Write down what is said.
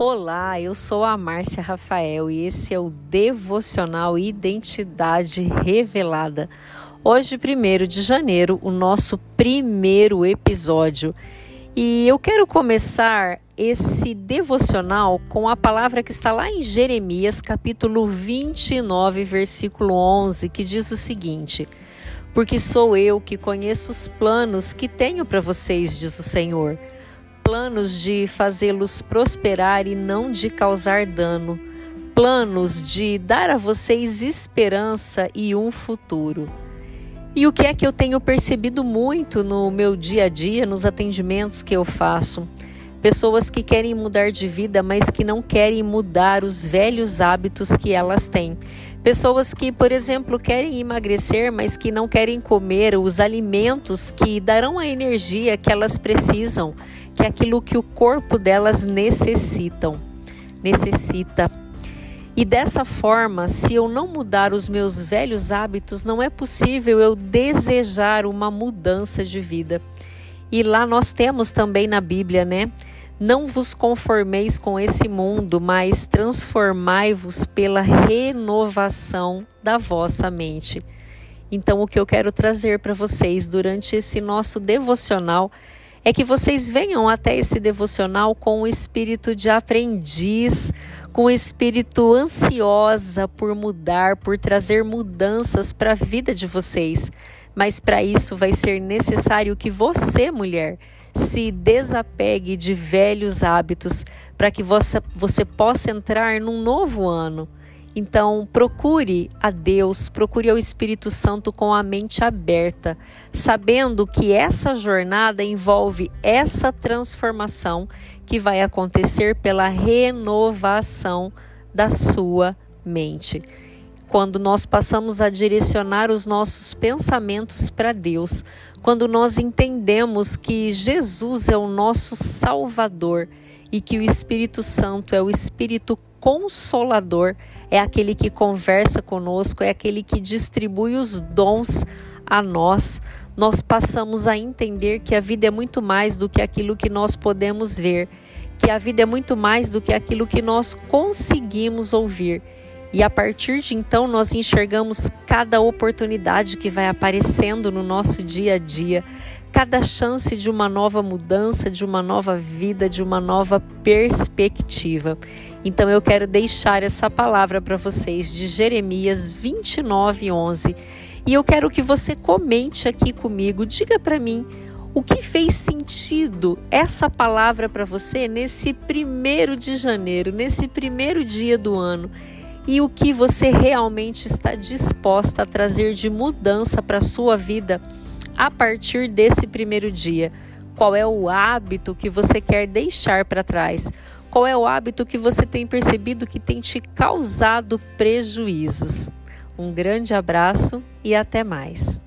Olá, eu sou a Márcia Rafael e esse é o Devocional Identidade Revelada. Hoje, 1 de janeiro, o nosso primeiro episódio. E eu quero começar esse devocional com a palavra que está lá em Jeremias, capítulo 29, versículo 11, que diz o seguinte: Porque sou eu que conheço os planos que tenho para vocês, diz o Senhor planos de fazê-los prosperar e não de causar dano, planos de dar a vocês esperança e um futuro. E o que é que eu tenho percebido muito no meu dia a dia, nos atendimentos que eu faço? Pessoas que querem mudar de vida, mas que não querem mudar os velhos hábitos que elas têm. Pessoas que, por exemplo, querem emagrecer, mas que não querem comer os alimentos que darão a energia que elas precisam que é aquilo que o corpo delas necessitam, necessita. E dessa forma, se eu não mudar os meus velhos hábitos, não é possível eu desejar uma mudança de vida. E lá nós temos também na Bíblia, né? Não vos conformeis com esse mundo, mas transformai-vos pela renovação da vossa mente. Então, o que eu quero trazer para vocês durante esse nosso devocional é que vocês venham até esse devocional com o espírito de aprendiz, com o espírito ansiosa por mudar, por trazer mudanças para a vida de vocês. Mas para isso vai ser necessário que você, mulher, se desapegue de velhos hábitos para que você, você possa entrar num novo ano então, procure a Deus, procure ao Espírito Santo com a mente aberta, sabendo que essa jornada envolve essa transformação que vai acontecer pela renovação da sua mente. Quando nós passamos a direcionar os nossos pensamentos para Deus, quando nós entendemos que Jesus é o nosso Salvador e que o Espírito Santo é o Espírito Consolador, é aquele que conversa conosco, é aquele que distribui os dons a nós. Nós passamos a entender que a vida é muito mais do que aquilo que nós podemos ver, que a vida é muito mais do que aquilo que nós conseguimos ouvir. E a partir de então nós enxergamos cada oportunidade que vai aparecendo no nosso dia a dia, cada chance de uma nova mudança, de uma nova vida, de uma nova perspectiva. Então eu quero deixar essa palavra para vocês de Jeremias 29:11 e eu quero que você comente aqui comigo, diga para mim o que fez sentido essa palavra para você nesse primeiro de janeiro, nesse primeiro dia do ano e o que você realmente está disposta a trazer de mudança para a sua vida a partir desse primeiro dia. Qual é o hábito que você quer deixar para trás? Qual é o hábito que você tem percebido que tem te causado prejuízos? Um grande abraço e até mais.